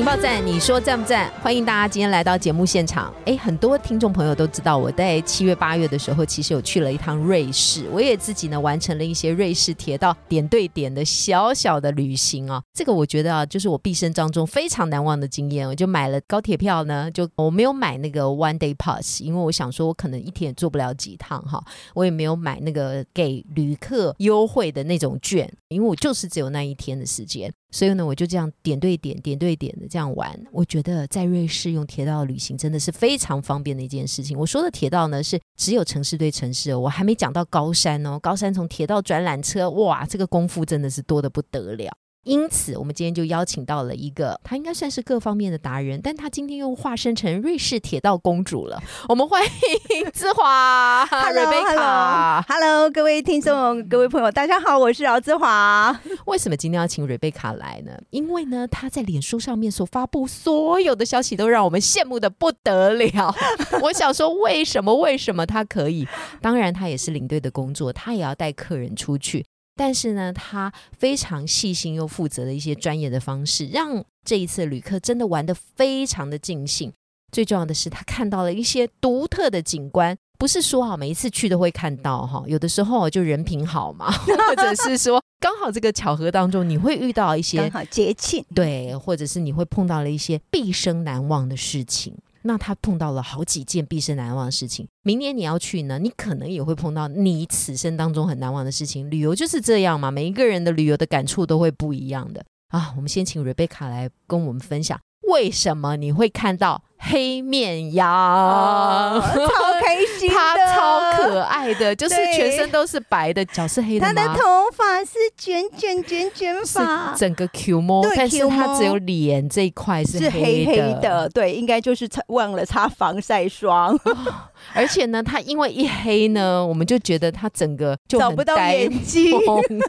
情报站，你说赞不赞？欢迎大家今天来到节目现场。哎，很多听众朋友都知道，我在七月八月的时候，其实有去了一趟瑞士，我也自己呢完成了一些瑞士铁道点对点的小小的旅行啊。这个我觉得啊，就是我毕生当中非常难忘的经验。我就买了高铁票呢，就我没有买那个 one day pass，因为我想说我可能一天也坐不了几趟哈。我也没有买那个给旅客优惠的那种券，因为我就是只有那一天的时间。所以呢，我就这样点对点、点对点的这样玩。我觉得在瑞士用铁道旅行真的是非常方便的一件事情。我说的铁道呢，是只有城市对城市哦，我还没讲到高山哦。高山从铁道转缆车，哇，这个功夫真的是多的不得了。因此，我们今天就邀请到了一个，他应该算是各方面的达人，但他今天又化身成瑞士铁道公主了。我们欢迎芝华、瑞贝卡。Hello，各位听众、各位朋友，大家好，我是饶志华。为什么今天要请瑞贝卡来呢？因为呢，她在脸书上面所发布所有的消息，都让我们羡慕的不得了。我想说，为什么？为什么她可以？当然，她也是领队的工作，她也要带客人出去。但是呢，他非常细心又负责的一些专业的方式，让这一次旅客真的玩得非常的尽兴。最重要的是，他看到了一些独特的景观。不是说哈，每一次去都会看到哈，有的时候就人品好嘛，或者是说刚好这个巧合当中，你会遇到一些刚好节庆，对，或者是你会碰到了一些毕生难忘的事情。那他碰到了好几件毕生难忘的事情。明年你要去呢，你可能也会碰到你此生当中很难忘的事情。旅游就是这样嘛，每一个人的旅游的感触都会不一样的啊。我们先请 Rebecca 来跟我们分享，为什么你会看到黑面羊？开心的，它超可爱的，就是全身都是白的，脚是黑的他？的头发是卷卷卷卷发，整个 Q 毛，对但是它只有脸这一块是是黑黑的，对，应该就是擦忘了擦防晒霜，而且呢，他因为一黑呢，我们就觉得他整个就找不到眼睛，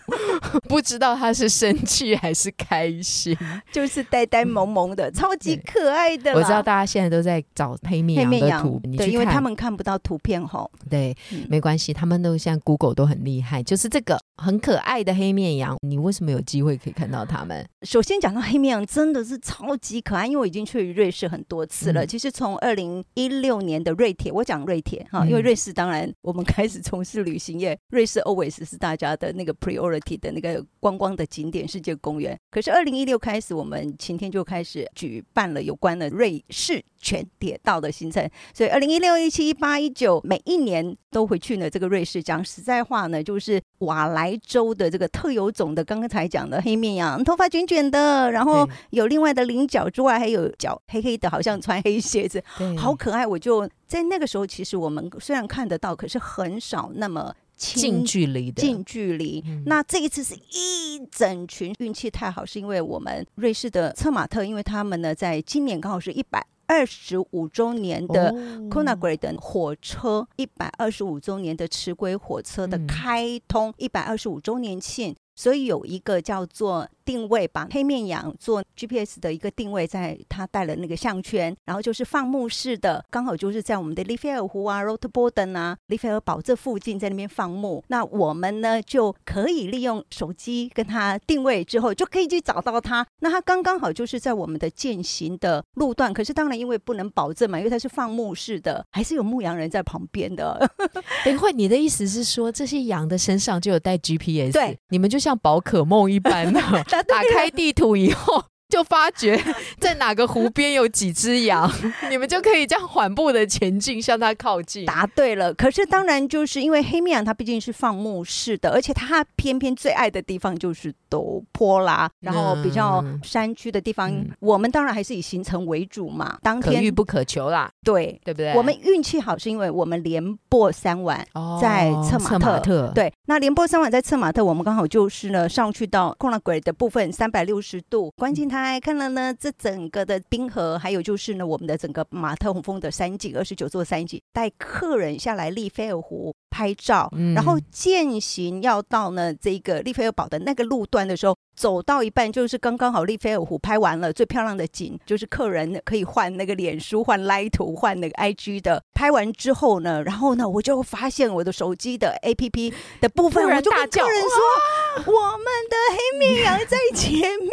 不知道他是生气还是开心。就是呆呆萌萌的，超级可爱的。我知道大家现在都在找黑面羊羊的图，对，因为他们看不到图片吼，对，嗯没关系，他们都现在 Google 都很厉害，就是这个很可爱的黑面羊，你为什么有机会可以看到它们？首先讲到黑面羊，真的是超级可爱，因为我已经去瑞士很多次了。嗯其实从二零一六年的瑞铁，我讲瑞铁哈，因为嗯瑞士当然我们开始从事旅行业，瑞士 always 是大家的那个 priority 的那个观光的景点世界公园。可是二零一六开始，我们晴天就开始举办了有关的瑞士全铁道的行程，所以二零一六、一七、一八、一九，每一年都回去呢。这个瑞士讲实在话呢，就是瓦莱州的这个特有种的，刚刚才讲的黑面羊，头发卷卷的，然后有另外的菱角之外，还有脚黑黑的，好像穿黑鞋子，好可爱。我就在那个时候，其实我们虽然看得到，可是很少那么近近距离的，近距离。嗯那这一次是一整群，运气太好，是因为我们瑞士的策马特，因为他们呢在今年刚好是一百二十五周年的。哦 k o n a g r e 的火车一百二十五周年的迟归火车的嗯开通一百二十五周年庆，所以有一个叫做定位吧，黑面羊做 GPS 的一个定位，在它带了那个项圈，然后就是放牧式的，刚好就是在我们的利菲尔湖啊、r o t b o r d e n 啊、利菲尔堡这附近在那边放牧。那我们呢就可以利用手机跟它定位之后，就可以去找到它。那它刚刚好就是在我们的践行的路段，可是当然因为不能保证嘛，因为它是放牧式的，还是有牧羊人在旁边的。等一会，你的意思是说，这些羊的身上就有带 GPS？对，你们就像宝可梦一般的，打开地图以后。就发觉 在哪个湖边有几只羊，你们就可以这样缓步的前进，向它靠近。答对了，可是当然就是因为黑面羊它毕竟是放牧式的，而且它偏偏最爱的地方就是陡坡啦，然后比较嗯山区的地方，嗯我们当然还是以行程为主嘛。当天可遇不可求啦，对。对不对？我们运气好，是因为我们连播三晚，哦在策马策马特，对，那连播三晚在策马特，我们刚好就是呢上去到贡拉鬼的部分，三百六十度观景台来，看了呢这整个的冰河，还有就是呢我们的整个马特洪峰的山景，二十九座山景，带客人下来利菲尔湖拍照，嗯。然后践行要到呢这个利菲尔堡的那个路段的时候，走到一半就是刚刚好利菲尔湖拍完了，最漂亮的景就是客人可以换那个脸书、换 Line 图、换那个 IG 的。拍完之后呢，然后呢我就发现我的手机的 APP 的部分，我就跟客人说，我们的黑绵羊在前面，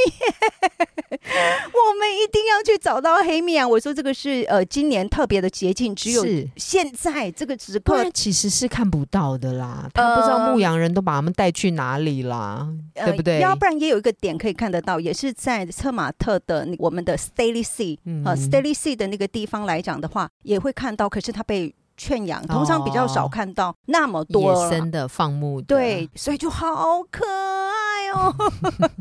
我们一定要去找到黑绵羊。我说这个是呃今年特别的捷径，只有现在这个时刻其实是看不到的啦。他不知道呃牧羊人都把他们带去哪里啦，对不对？呃要不然也有一个点可以看得到，也是在策马特的我们的 Staley Sea，、嗯。呃 Staley Sea 的那个地方来讲的话，也会看到，可是它被圈养，通常比较少哦。看到那么多。野了生的放牧的。对，所以就好可爱哦。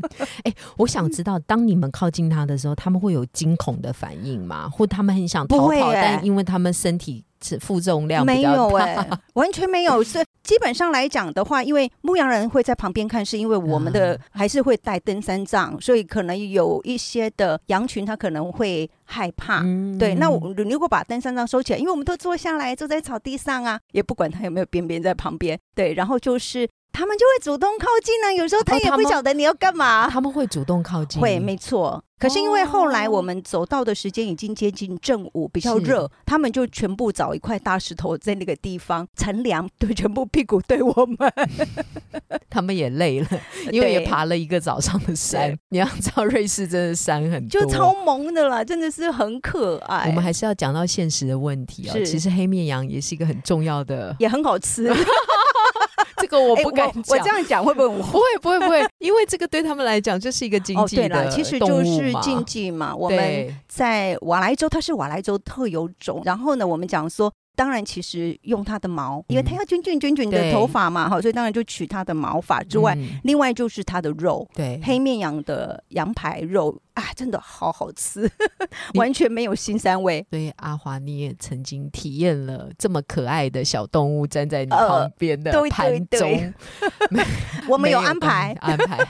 我想知道，当你们靠近他的时候，他们会有惊恐的反应吗？或他们很想逃跑，但因为他们身体是负重量没有哎、完全没有。是基本上来讲的话，因为牧羊人会在旁边看，是因为我们的啊还是会带登山杖，所以可能有一些的羊群它可能会害怕。嗯对，那我如果把登山杖收起来，因为我们都坐下来，坐在草地上啊，也不管它有没有边边在旁边。对，然后就是他们就会主动靠近呢、有时候他也不晓得你要干嘛。他们会主动靠近，会，没错。可是因为后来哦我们走到的时间已经接近正午，比较是热，他们就全部找一块大石头在那个地方乘凉，对，全部屁股对我们。他们也累了，因为也爬了一个早上的山。你要知道，瑞士真的山很多，就超萌的啦，真的是很可爱。我们还是要讲到现实的问题哦。其实黑面羊也是一个很重要的，也很好吃。这个我哎不敢我我。这样讲会不会很不会不会不会，因为这个对他们来讲就是一个经哦，济的对了，其实就是经济嘛。我们对在瓦莱州，它是瓦莱州特有种。然后呢，我们讲说，当然其实用它的毛，因为它要卷卷卷卷的对头发嘛，哈，所以当然就取它的毛发之外，嗯。另外就是它的肉。对。黑面羊的羊排肉啊，真的好好吃，完全没有腥膻味。所以阿华，你也曾经体验了这么可爱的小动物站在你呃旁边的对盘对对。中，我们有安排，安排。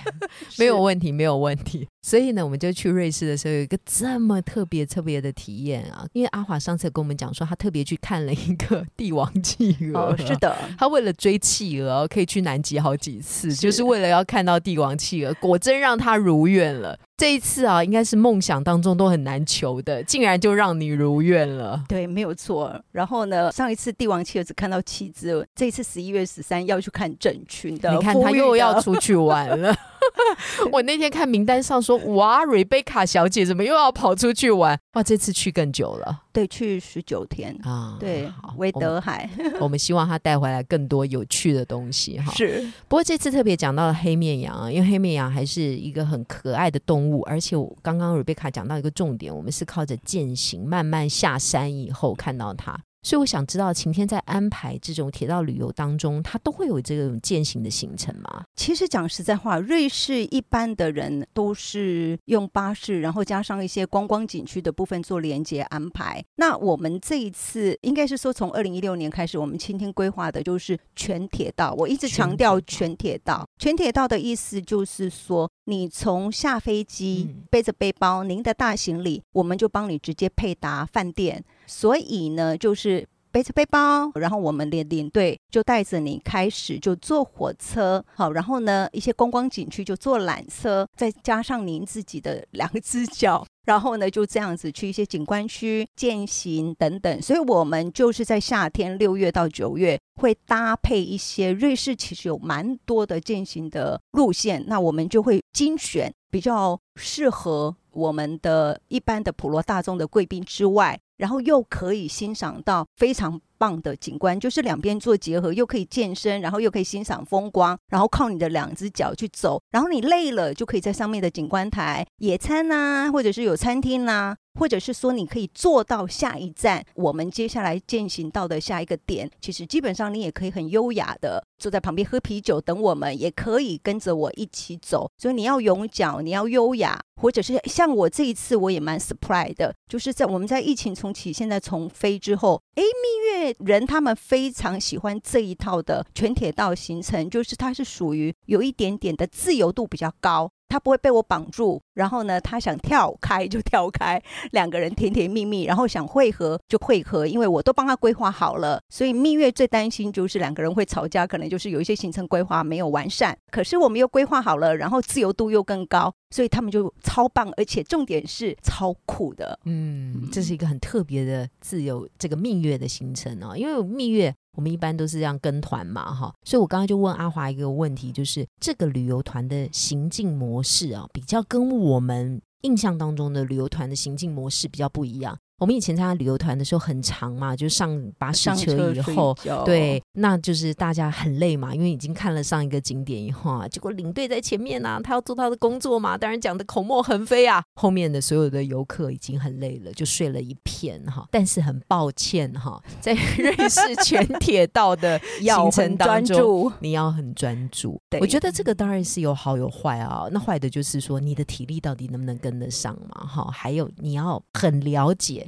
没有问题，没有问题。所以呢，我们就去瑞士的时候有一个这么特别特别的体验啊，因为阿华上次跟我们讲说，他特别去看了一个帝王企鹅，哦，是。的，他为了追企鹅，可以去南极好几次，就是为了要看到帝王企鹅，果真让他如愿了。这一次啊，应该是梦想当中都很难求的，竟然就让你如愿了。对，没有错。然后呢，上一次帝王企鹅只看到七只，这一次十一月十三要去看整群的，你看他又要出去玩了。我那天看名单上说，哇，瑞贝卡小姐怎么又要跑出去玩？哇，这次去更久了对去十九天，啊！对好，维我们德海 我们希望他带回来更多有趣的东西哈。是不过这次特别讲到了黑面羊啊，因为黑面羊还是一个很可爱的动物，而且我刚刚 Rebecca 讲到一个重点，我们是靠着践行慢慢下山以后看到它。所以我想知道，晴天在安排这种铁道旅游当中，它都会有这种践行的行程吗？其实讲实在话，瑞士一般的人都是用巴士，然后加上一些观光景区的部分做连接安排。那我们这一次应该是说，从二零一六年开始，我们今天规划的就是全铁道。我一直强调全铁道，全铁道的意思就是说，你从下飞机、嗯背着背包，您的大行李，我们就帮你直接配达饭店。所以呢，就是背着背包，然后我们的领队就带着你开始就坐火车，好，然后呢一些观光景区就坐缆车，再加上您自己的两只脚。然后呢，就这样子去一些景观区践行等等，所以我们就是在夏天六月到九月会搭配一些瑞士其实有蛮多的践行的路线，那我们就会精选比较适合我们的一般的普罗大众的贵宾之外，然后又可以欣赏到非常棒的景观，就是两边做结合，又可以健身，然后又可以欣赏风光，然后靠你的两只脚去走，然后你累了就可以在上面的景观台野餐呐、或者是有餐厅呐、或者是说你可以坐到下一站，我们接下来践行到的下一个点，其实基本上你也可以很优雅的坐在旁边喝啤酒等我们，也可以跟着我一起走。所以你要勇脚，你要优雅，或者是像我这一次我也蛮 surprise 的，就是在我们在疫情从重启，现在从飞之后，诶，蜜月人他们非常喜欢这一套的全铁道行程，就是它是属于有一点点的自由度比较高。他不会被我绑住，然后呢，他想跳开就跳开，两个人甜甜蜜蜜，然后想会合就会合，因为我都帮他规划好了。所以蜜月最担心就是两个人会吵架，可能就是有一些行程规划没有完善。可是我们又规划好了，然后自由度又更高，所以他们就超棒，而且重点是超酷的。嗯，这是一个很特别的自由这个蜜月的行程哦，因为蜜月。我们一般都是这样跟团嘛，哈，所以我刚刚就问阿华一个问题，就是这个旅游团的行进模式啊，比较跟我们印象当中的旅游团的行进模式比较不一样。我们以前参加旅游团的时候很长嘛，就上巴士车以后，对，那就是大家很累嘛，因为已经看了上一个景点以后啊，结果领队在前面啊，他要做他的工作嘛，当然讲的口沫横飞啊，后面的所有的游客已经很累了，就睡了一片哈。但是很抱歉哈，在瑞士全铁道的行程当中，你要很专注。我觉得这个当然是有好有坏啊，那坏的就是说你的体力到底能不能跟得上嘛，哈，还有你要很了解。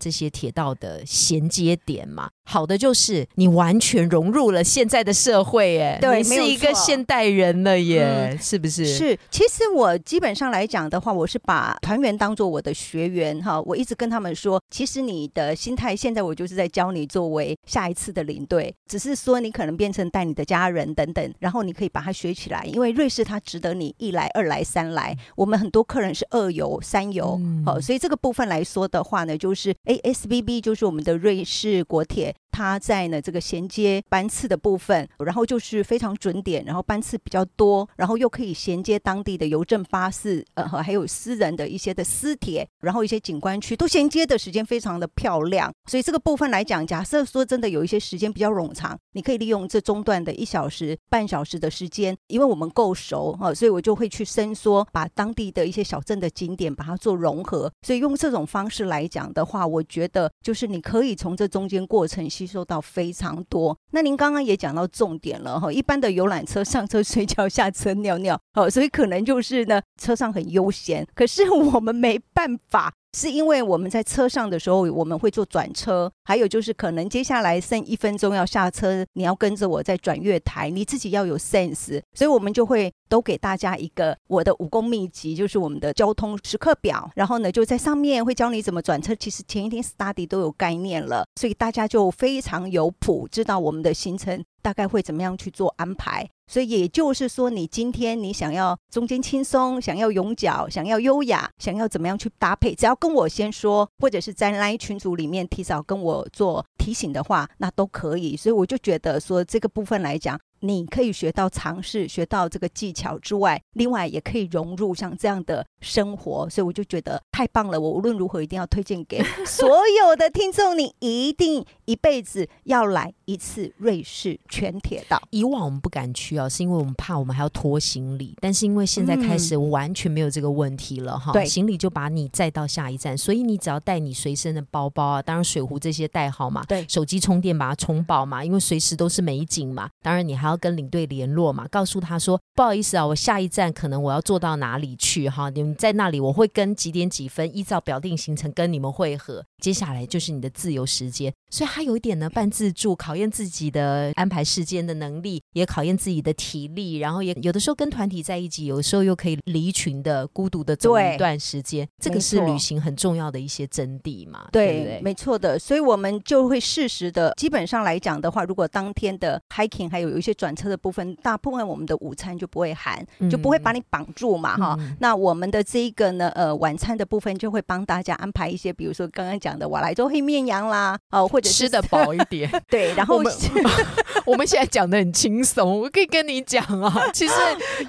这些铁道的衔接点嘛，好的就是你完全融入了现在的社会，哎，对，是一个现代人了耶，是不是？是，其实我基本上来讲的话，我是把团员当做我的学员哈，我一直跟他们说，其实你的心态现在我就是在教你作为下一次的领队，只是说你可能变成带你的家人等等，然后你可以把它学起来，因为瑞士它值得你一来、二来、三来。我们很多客人是二游、三游，好，所以这个部分来说的话呢，就是。ASBB 就是我们的瑞士国铁。它在呢这个衔接班次的部分，然后就是非常准点，然后班次比较多，然后又可以衔接当地的邮政巴士，呃，还有私人的一些的私铁，然后一些景观区都衔接的时间非常的漂亮。所以这个部分来讲，假设说真的有一些时间比较冗长，你可以利用这中段的一小时、半小时的时间，因为我们够熟哈，所以我就会去伸缩，把当地的一些小镇的景点把它做融合。所以用这种方式来讲的话，我觉得就是你可以从这中间过程。吸收到非常多。那您刚刚也讲到重点了哈，一般的游览车上车睡觉，下车尿尿，哦，所以可能就是呢，车上很悠闲。可是我们没办法。是因为我们在车上的时候，我们会做转车，还有就是可能接下来剩一分钟要下车，你要跟着我在转月台，你自己要有 sense，所以我们就会都给大家一个我的武功秘籍，就是我们的交通时刻表，然后呢就在上面会教你怎么转车。其实前一天 study 都有概念了，所以大家就非常有谱，知道我们的行程大概会怎么样去做安排。所以也就是说，你今天你想要中间轻松，想要永脚，想要优雅，想要怎么样去搭配，只要跟我先说，或者是在那群组里面提早跟我做提醒的话，那都可以。所以我就觉得说，这个部分来讲。你可以学到尝试，学到这个技巧之外，另外也可以融入像这样的生活，所以我就觉得太棒了。我无论如何一定要推荐给 所有的听众，你一定一辈子要来一次瑞士全铁道。以往我们不敢去啊，是因为我们怕我们还要拖行李，但是因为现在开始完全没有这个问题了哈，行李就把你载到下一站，所以你只要带你随身的包包啊，当然水壶这些带好嘛，对，手机充电把它充饱嘛，因为随时都是美景嘛，当然你还。要跟领队联络嘛，告诉他说不好意思啊，我下一站可能我要坐到哪里去哈，你们在那里我会跟几点几分依照表定行程跟你们会合，接下来就是你的自由时间，所以他有一点呢半自助，考验自己的安排时间的能力，也考验自己的体力，然后也有的时候跟团体在一起，有的时候又可以离群的孤独的走一段时间，这个是旅行很重要的一些真谛嘛，对对对？没错的，所以我们就会适时的，基本上来讲的话，如果当天的 hiking 还有有一些。转车的部分，大部分我们的午餐就不会含，就不会把你绑住嘛，哈。那我们的这一个呢，呃，晚餐的部分就会帮大家安排一些，比如说刚刚讲的瓦莱州黑面羊啦，哦，或者吃的饱一点。对，然后我们 我们现在讲的很轻松，我可以跟你讲啊，其实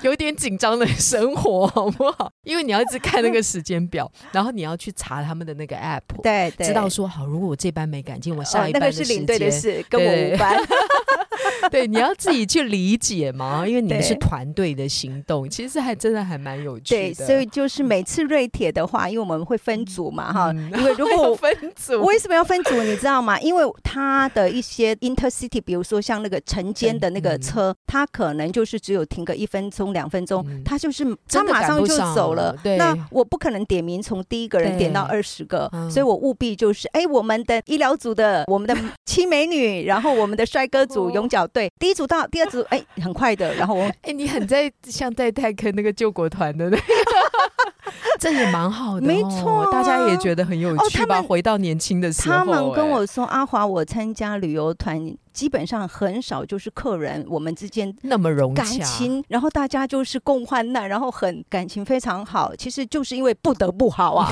有点紧张的生活，好不好？因为你要一直看那个时间表，然后你要去查他们的那个 app，对，对知道说好，如果我这班没赶进，我下一班的时间的事跟我无关。对，你要自己去理解嘛，因为你们是团队的行动，其实还真的还蛮有趣的。对，所以就是每次瑞铁的话，因为我们会分组嘛，哈，因为如果 分组，为什么要分组？你知道吗？因为他的一些 intercity，比如说像那个晨间的那个车，它可能就是只有停个一分钟、两分钟，它就是它马上就走了。对那我不可能点名从第一个人点到二十个，所以我务必就是，哎，我们的医疗组的，我们的七美女，然后我们的帅哥组勇。角队，第一组到，第二组，哎，很快的，然后我，哎，你很在像在泰坑那个救国团的那个。这也蛮好的，没错，大家也觉得很有趣吧？回到年轻的时候，他们跟我说：“阿华，我参加旅游团，基本上很少就是客人，我们之间那么融感情，然后大家就是共患难，然后很感情非常好。其实就是因为不得不好啊。”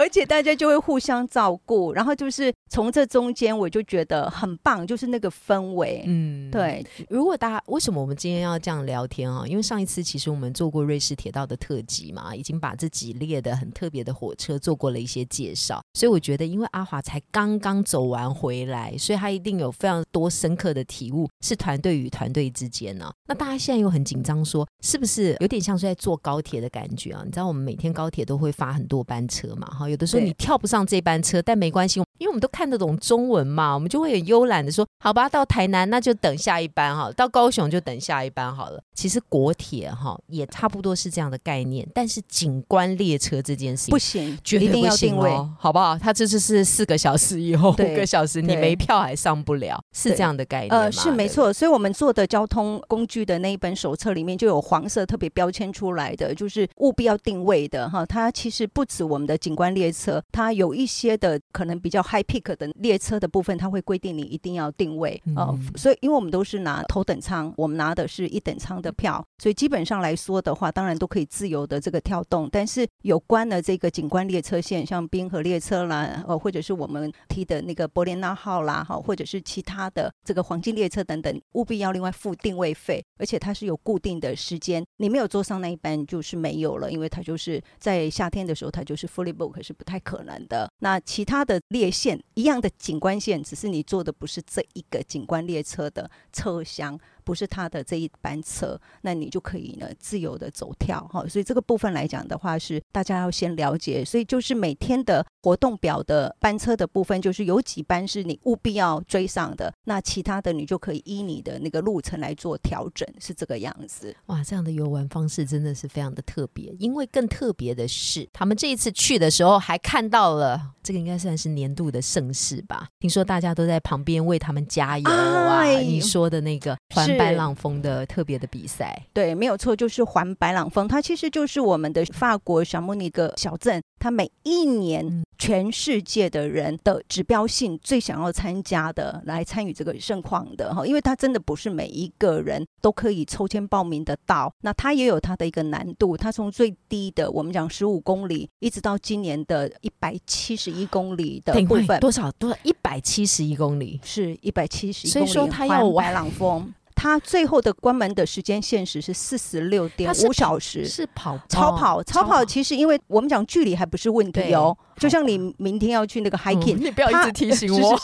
而且大家就会互相照顾，然后就是从这中间，我就觉得很棒，就是那个氛围。嗯，对。如果大家为什么我们今天要这样聊天啊？因为上一次其实我们做过瑞士铁道的特辑嘛，已经把这几列的很特别的火车做过了一些介绍，所以我觉得，因为阿华才刚刚走完回来，所以他一定有非常多深刻的体悟，是团队与团队之间呢。那大家现在又很紧张，说是不是有点像是在坐高铁的感觉啊？你知道我们每天高铁都会发很多班车嘛，哈。有的时候你跳不上这班车，但没关系。因为我们都看得懂中文嘛，我们就会很悠懒的说：“好吧，到台南那就等下一班哈，到高雄就等下一班好了。”其实国铁哈也差不多是这样的概念，但是景观列车这件事情不行，绝对不行哦，好不好？它这次是四个小时以后，五个小时你没票还上不了，是这样的概念呃，是没错，所以我们做的交通工具的那一本手册里面就有黄色特别标签出来的，就是务必要定位的哈。它其实不止我们的景观列车，它有一些的可能比较 high peak 的列车的部分，它会规定你一定要定位哦。所以，因为我们都是拿头等舱，我们拿的是一等舱的票，所以基本上来说的话，当然都可以自由的这个跳动。但是，有关的这个景观列车线，像滨河列车啦，呃，或者是我们提的那个伯莲纳号啦，哈，或者是其他的这个黄金列车等等，务必要另外付定位费，而且它是有固定的时间，你没有坐上那一班就是没有了，因为它就是在夏天的时候，它就是 fully book 是不太可能的。那其他的列线。一样的景观线，只是你坐的不是这一个景观列车的车厢。不是他的这一班车，那你就可以呢自由的走跳哈。所以这个部分来讲的话，是大家要先了解。所以就是每天的活动表的班车的部分，就是有几班是你务必要追上的，那其他的你就可以依你的那个路程来做调整，是这个样子。哇，这样的游玩方式真的是非常的特别。因为更特别的是，他们这一次去的时候还看到了这个，应该算是年度的盛事吧？听说大家都在旁边为他们加油啊！你说的那个环。白朗峰的特别的比赛，对，没有错，就是环白朗峰，它其实就是我们的法国小莫尼格小镇，它每一年全世界的人的指标性最想要参加的，来参与这个盛况的哈，因为它真的不是每一个人都可以抽签报名得到，那它也有它的一个难度，它从最低的我们讲十五公里，一直到今年的一百七十一公里的部分，多少？多少？一百七十一公里，是一百七十一公里，所以说它要白朗峰。它最后的关门的时间限时是四十六点五小时，是跑超跑超跑。其实因为我们讲距离还不是问题哦，就像你明天要去那个 hiking，你不要一直提醒我。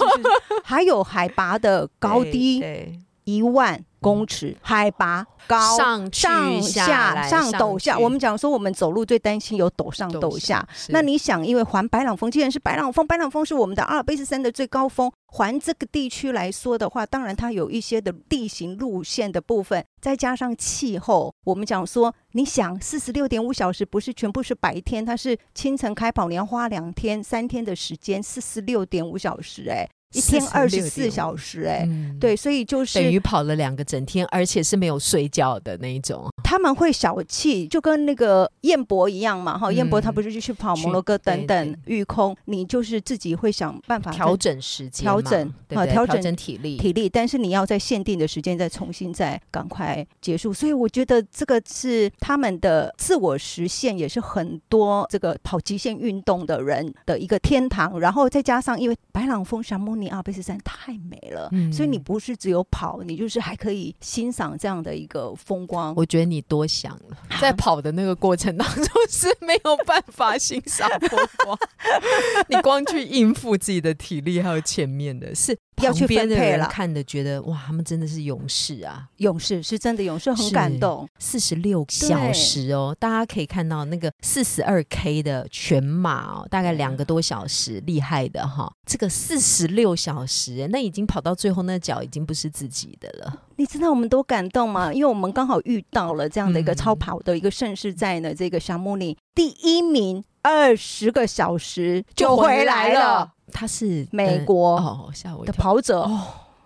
还有海拔的高低一万公尺，海拔。高上上下上陡下，我们讲说我们走路最担心有陡上陡下。那你想，因为环白朗峰既然是白朗峰，白朗峰是我们的阿尔卑斯山的最高峰，环这个地区来说的话，当然它有一些的地形路线的部分，再加上气候，我们讲说，你想四十六点五小时不是全部是白天，它是清晨开跑，你要花两天三天的时间，四十六点五小时，哎。一天二十四小时，哎，对，所以就是等于跑了两个整天，而且是没有睡觉的那一种。他们会小气，就跟那个燕博一样嘛，哈，燕博他不是就去跑摩洛哥等等御空，你就是自己会想办法调整时间，调整啊，调整体力，体力，但是你要在限定的时间再重新再赶快结束。所以我觉得这个是他们的自我实现，也是很多这个跑极限运动的人的一个天堂。然后再加上因为白朗峰沙漠尼阿卑斯山太美了，所以你不是只有跑，你就是还可以欣赏这样的一个风光。我觉得你。你多想了，在跑的那个过程当中 是没有办法欣赏风光，你光去应付自己的体力，还有前面的是。要去分配了，看的觉得哇，他们真的是勇士啊！勇士是真的勇士，很感动。四十六小时哦，大家可以看到那个四十二 K 的全马哦，大概两个多小时，厉害的哈。这个四十六小时，那已经跑到最后，那脚已经不是自己的了。你知道我们多感动吗？因为我们刚好遇到了这样的一个超跑的一个盛世，在呢这个沙漠里第一名，二十个小时就回来了。他是美国哦，吓我的跑者。哦，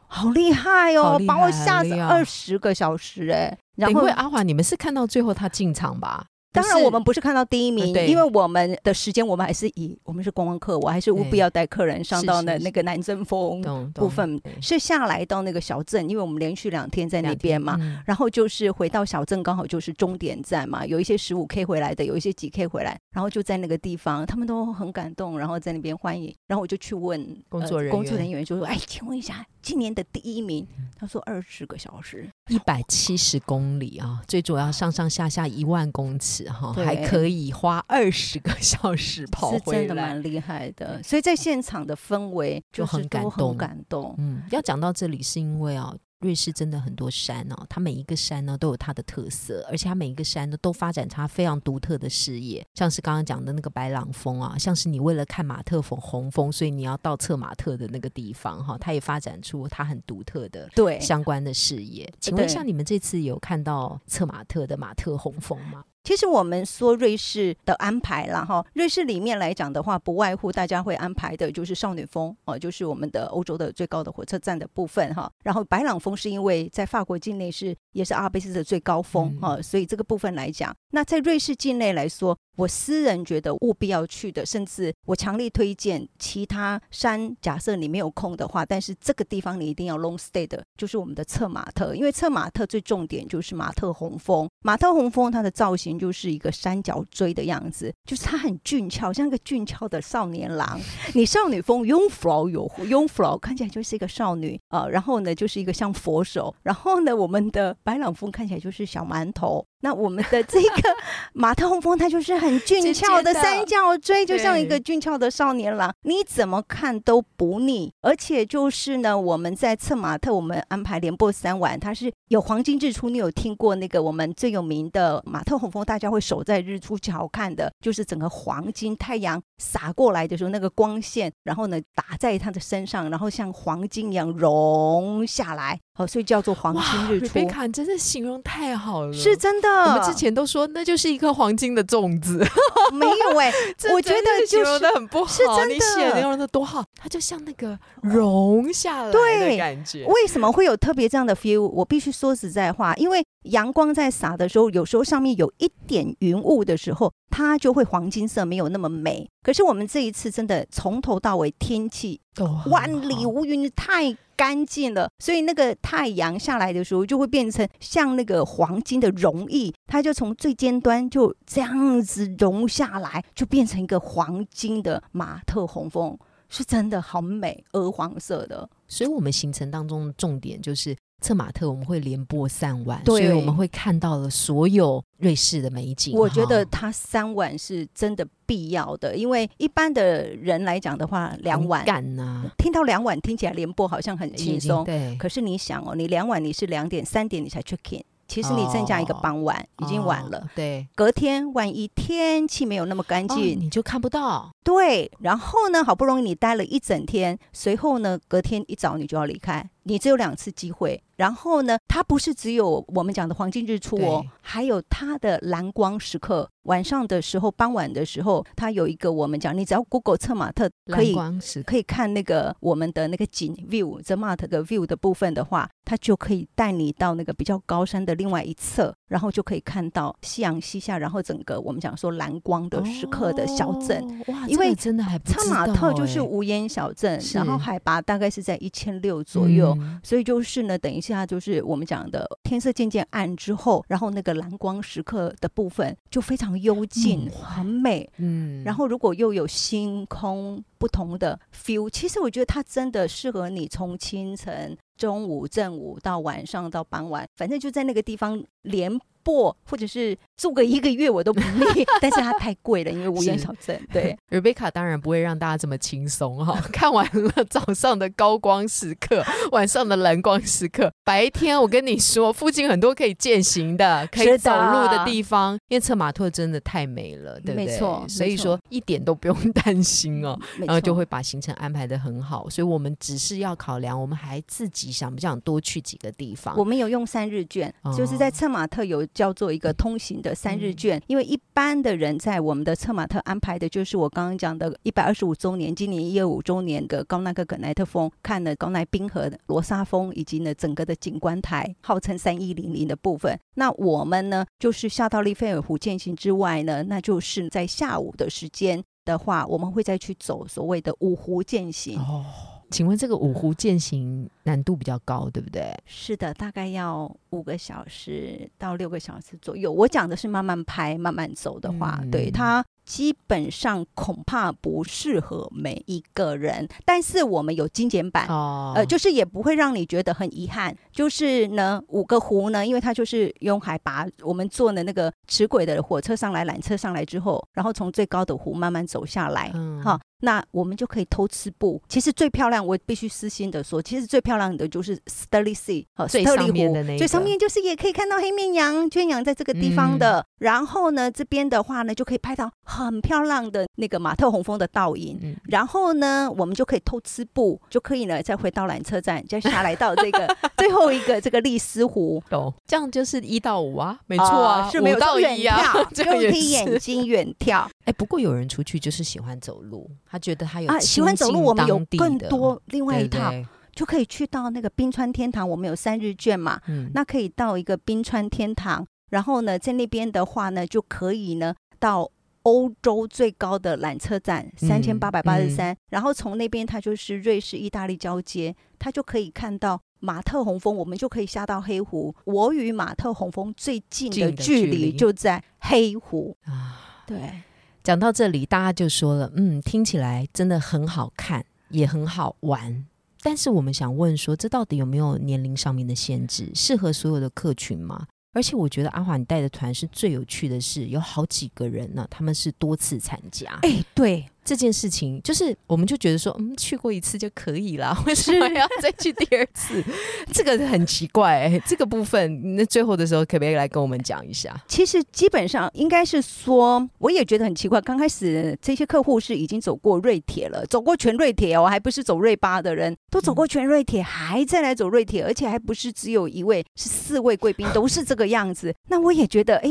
好厉害哦，害把我吓死二十个小时哎、然后因为阿华，你们是看到最后他进场吧？当然，我们不是看到第一名，对因为我们的时间，我们还是以我们是观光客，我还是务必要带客人上到那那个南针峰懂部分，是下来到那个小镇，因为我们连续两天在那边嘛。嗯然后就是回到小镇，刚好就是终点站嘛，有一些十五 K 回来的，有一些几 K 回来，然后就在那个地方，他们都很感动，然后在那边欢迎，然后我就去问工作人员工作人员就说：“哎，请问一下，今年的第一名？”他说：“二十个小时。一百七十公里啊，最主要上上下下一万公尺哈，对还可以花二十个小时跑是回来真的蛮。厉害的，所以在现场的氛围就是很感都动感动。嗯，要讲到这里是因为啊。瑞士真的很多山哦，它每一个山呢都有它的特色，而且它每一个山呢都发展它非常独特的事业，像是刚刚讲的那个白朗峰啊，像是你为了看马特峰红峰，所以你要到策马特的那个地方哈，它也发展出它很独特的对，相关的事业。请问一下，你们这次有看到策马特的马特红峰吗？其实我们说瑞士的安排啦，哈，瑞士里面来讲的话，不外乎大家会安排的就是少女峰哦，就是我们的欧洲的最高的火车站的部分哈。然后白朗峰是因为在法国境内是也是阿尔卑斯的最高峰嗯哈、所以这个部分来讲，那在瑞士境内来说，我私人觉得务必要去的，甚至我强力推荐其他山，假设你没有空的话，但是这个地方你一定要 long stay 的，就是我们的策马特，因为策马特最重点就是马特红峰。马特红峰它的造型就是一个三角锥的样子，就是它很俊俏，像一个俊俏的少年郎。你少女峰 Jungfrau 有 Jungfrau 看起来就是一个少女啊、然后呢就是一个像佛手，然后呢我们的白朗峰看起来就是小馒头。那我们的这个 马特洪峰，它就是很俊俏的三角锥，就像一个俊俏的少年郎，你怎么看都不腻。而且就是呢，我们在策马特，我们安排连播三晚，它是有黄金日出。你有听过那个我们最有名的马特洪峰？大家会守在日出桥看的，就是整个黄金太阳洒过来的时候，那个光线，然后呢打在他的身上，然后像黄金一样融下来，哦，所以叫做黄金日出瑞贝。卡，真的形容太好了，是真的，我们之前都说那就是一颗黄金的粽子，没有哎、这我觉得形就是容的很不好，是真的你写形容的多好，它就像那个融下来的感觉。为什么会有特别这样的 feel？我必须说实在话，因为阳光在洒的时候，有时候上面有一点云雾的时候，它就会黄金色，没有那么美。可是我们这一次真的从头到尾天气都万里无云，太干净了，所以那个太阳下来的时候，就会变成像那个黄金的溶液，它就从最尖端就这样子融下来，就变成一个黄金的马特红峰，是真的好美，鹅黄色的。所以我们行程当中的重点就是策马特，我们会连播三晚，对所以我们会看到了所有瑞士的美景。我觉得哈它三晚是真的必要的，因为一般的人来讲的话，两晚很赶呐，听到两晚听起来连播好像很轻松，对，可是你想哦，你两晚你是两点三点你才 check in，其实你剩下一个哦傍晚，已经晚了。哦对，隔天万一天气没有那么干哦净，你就看不到。对，然后呢，好不容易你待了一整天，随后呢，隔天一早你就要离开，你只有两次机会。然后呢，它不是只有我们讲的黄金日出哦，还有它的蓝光时刻。晚上的时候，傍晚的时候，它有一个我们讲，你只要 Google 策马特可蓝以可以看那个我们的那个景 view the mart 的 view 的部分的话，它就可以带你到那个比较高山的另外一侧，然后就可以看到夕阳西下，然后整个我们讲说蓝光的时刻的小镇。哦哇，因为真的还不策马特就是欸无烟小镇，然后海拔大概是在一千六左右。嗯所以就是呢，等一下就是我们讲的天色渐渐暗之后，然后那个蓝光时刻的部分就非常幽静，嗯很美。嗯然后如果又有星空不同的 feel，其实我觉得它真的适合你从清晨、中午、正午到晚上到傍晚，反正就在那个地方连播，或者是住个一个月我都不腻。但是它太贵了，因为无烟小镇。对，Rebecca 当然不会让大家这么轻松哈。看完了早上的高光时刻，晚上的蓝光时刻，白天我跟你说，附近很多可以践行的、可以走路的地方，因为策马特真的太美了，对不对？没错所以说一点都不用担心哦。然后就会把行程安排的很好，所以我们只是要考量，我们还自己想不想多去几个地方。我们有用三日券，就是在哦策马特有叫做一个通行的三日券，因为一般的人在我们的策马特安排的就是我刚刚讲的一百二十五周年，今年一月五周年的高那个葛奈特峰，看了高奈冰河、罗莎峰以及呢整个的景观台，号称三一零零的部分。那我们呢，就是下到利菲尔湖践行之外呢，那就是在下午的时间的话，我们会再去走所谓的五湖践行。哦，请问这个五湖践行难度比较高，对不对？是的，大概要五个小时到六个小时左右。我讲的是慢慢拍、慢慢走的话，嗯对它基本上恐怕不适合每一个人。但是我们有精简版。哦呃，就是也不会让你觉得很遗憾。就是呢，五个湖呢，因为它就是用海拔，我们坐的那个齿轨的火车上来、缆车上来之后，然后从最高的湖慢慢走下来，嗯哈、那我们就可以偷吃步。其实最漂亮，我必须私心的说，其实最漂亮的就是 Stirling Sea，呃，最斯特利上面湖最上面就是也可以看到黑面羊、圈羊在这个地方嗯的。然后呢，这边的话呢，就可以拍到很漂亮的那个马特洪峰的倒影。嗯，然后呢，我们就可以偷吃步，就可以呢再回到缆车站，再下来到这个 最后一个这个丽思湖。懂，这样就是一到五啊，没错啊，是没有到远一啊眺，，这又可以个也是眼睛远眺哎，不过有人出去就是喜欢走路，他觉得他有啊。喜欢走路，我们有更多另外一套，对对就可以去到那个冰川天堂。我们有三日券嘛，嗯，那可以到一个冰川天堂，然后呢，在那边的话呢，就可以呢到欧洲最高的缆车站嗯三千八百八十三，然后从那边它就是瑞士、意大利交接，它就可以看到。马特洪峰，我们就可以下到黑湖。我与马特洪峰最近近的的距离就在黑湖。啊，对，讲到这里，大家就说了，嗯，听起来真的很好看，也很好玩。但是我们想问说，这到底有没有年龄上面的限制？适合所有的客群吗？而且我觉得阿华你带的团是最有趣的是，有好几个人呢，他们是多次参加。哎，对，这件事情，就是我们就觉得说，嗯，去过一次就可以了，为什么要再去第二次？这个很奇怪、欸。这个部分，那最后的时候可不可以来跟我们讲一下？其实基本上应该是说，我也觉得很奇怪。刚开始这些客户是已经走过瑞铁了，走过全瑞铁哦，还不是走瑞巴的人，都走过全瑞铁，还再来走瑞铁，而且还不是只有一位，是四位贵宾都是这个样子。那我也觉得，哎。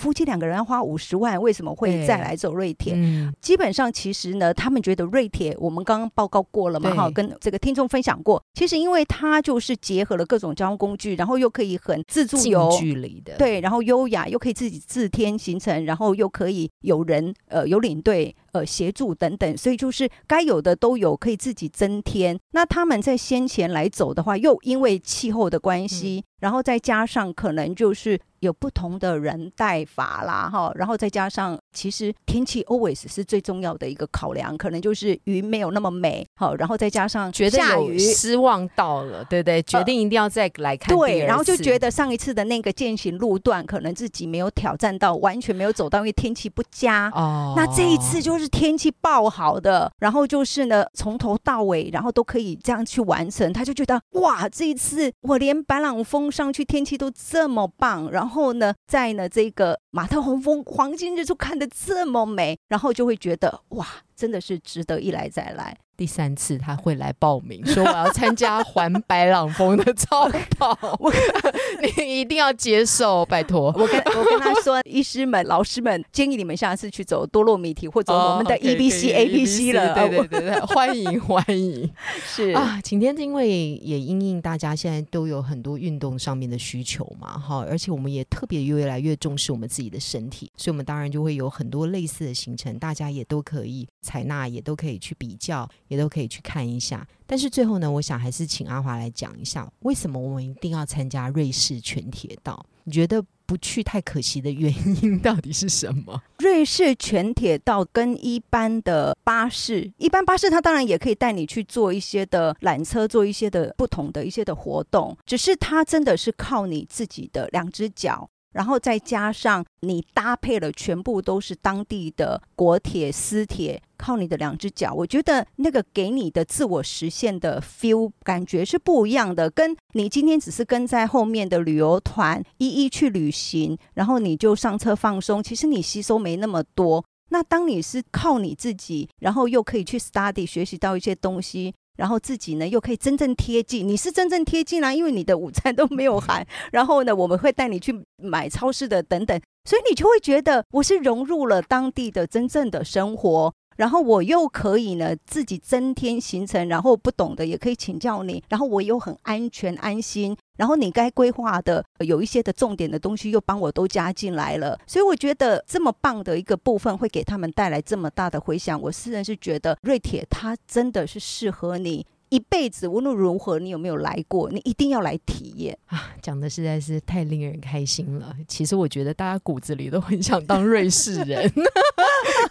夫妻两个人要花五十万，为什么会再来走瑞铁？嗯，基本上其实呢，他们觉得瑞铁，我们刚刚报告过了嘛，哈，跟这个听众分享过。其实因为它就是结合了各种交通工具，然后又可以很自助游，距离的，对，然后优雅又可以自己自天行程，然后又可以有人呃有领队呃协助等等，所以就是该有的都有，可以自己增添。那他们在先前来走的话，又因为气候的关系，然后再加上可能就是有不同的人带法啦哈，然后再加上其实天气 always 是最重要的一个考量，可能就是云没有那么美，好，然后再加上觉得有下雨。失望到了，对不对？决定一定要再来看对，然后就觉得上一次的那个践行路段，可能自己没有挑战到，完全没有走到，因为天气不佳。哦，那这一次就是天气爆好的，然后就是呢，从头到尾，然后都可以这样去完成。他就觉得哇，这一次我连白朗峰上去天气都这么棒，然后呢，在呢这个马特洪峰黄金日出看得这么美，然后就会觉得哇，真的是值得一来再来。第三次他会来报名，说我要参加环白朗峰的超跑，你一定要接受，拜托。我跟我跟他说，医师们、老师们，建议你们下次去走多洛米提或者我们的哦可以 EBC、可以 ABC 了。对对对对，欢迎欢迎是啊！晴天因为也因应大家现在都有很多运动上面的需求嘛，哈，而且我们也特别越来越重视我们自己的身体，所以我们当然就会有很多类似的行程，大家也都可以采纳，也都可以去比较，也都可以去看一下。但是最后呢，我想还是请阿华来讲一下，为什么我们一定要参加瑞士全铁道？你觉得不去太可惜的原因到底是什么？瑞士全铁道跟一般的巴士，一般巴士它当然也可以带你去做一些的缆车，做一些的不同的一些的活动，只是它真的是靠你自己的两只脚。然后再加上你搭配了全部都是当地的国铁、私铁，靠你的两只脚，我觉得那个给你的自我实现的 feel 感觉是不一样的，跟你今天只是跟在后面的旅游团一一去旅行，然后你就上车放松，其实你吸收没那么多。那当你是靠你自己，然后又可以去 study 学习到一些东西，然后自己呢又可以真正贴近。你是真正贴近啊，因为你的午餐都没有含。然后呢，我们会带你去买超市的等等，所以你就会觉得我是融入了当地的真正的生活。然后我又可以呢自己增添行程，然后不懂的也可以请教你，然后我又很安全安心，然后你该规划的有一些的重点的东西又帮我都加进来了，所以我觉得这么棒的一个部分会给他们带来这么大的回响，我私人是觉得瑞铁它真的是适合你。一辈子无论如何，你有没有来过？你一定要来体验啊！讲的实在是太令人开心了。其实我觉得大家骨子里都很想当瑞士人，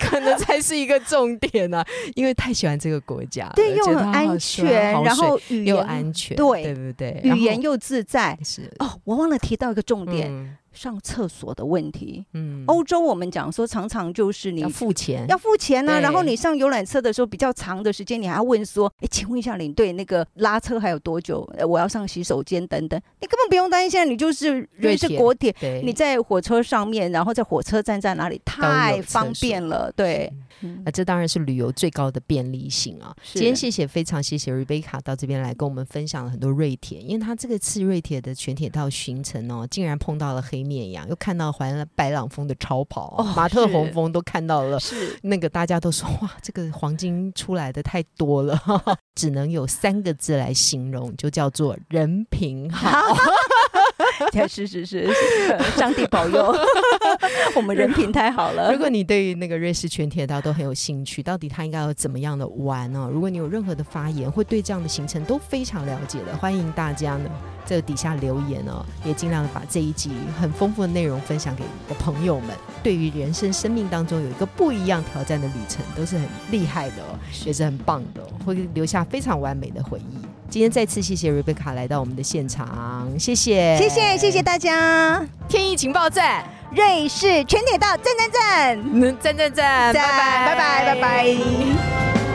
可能才是一个重点呢。因为太喜欢这个国家，对，又很安全，然后语言又安全，对对不对？语言又自在。是哦，我忘了提到一个重点。上厕所的问题，嗯，欧洲我们讲说常常就是你要付钱，要付钱呢。然后你上游览车的时候比较长的时间，你还要问说，哎，请问一下领队，那个拉车还有多久？我要上洗手间等等，你根本不用担心。现在你就是瑞士国铁，你在火车上面，然后在火车站在哪里，太方便了，对。啊，这当然是旅游最高的便利性啊！今天谢谢，非常谢谢 Rebecca 到这边来跟我们分享了很多瑞铁，因为他这个次瑞铁的全铁道行程哦，竟然碰到了黑面羊，又看到怀了白朗峰的超跑，马特洪峰都看到了，是。那个大家都说哇，这个黄金出来的太多了，只能有三个字来形容，就叫做人品好。是是是，上帝保佑，我们人品太好了。如果你对于那个瑞士全铁道都很有兴趣，到底它应该要怎么样的玩呢？如果你有任何的发言，会对这样的行程都非常了解的，欢迎大家呢在底下留言哦，也尽量的把这一集很丰富的内容分享给你的朋友们。对于人生生命当中有一个不一样挑战的旅程，都是很厉害的，也是很棒的，会留下非常完美的回忆。今天再次谢谢 Rebecca 来到我们的现场，谢谢，谢谢，谢谢大家！天意情报站，瑞士全铁道，赞赞赞，赞赞赞，拜拜，拜拜，拜拜。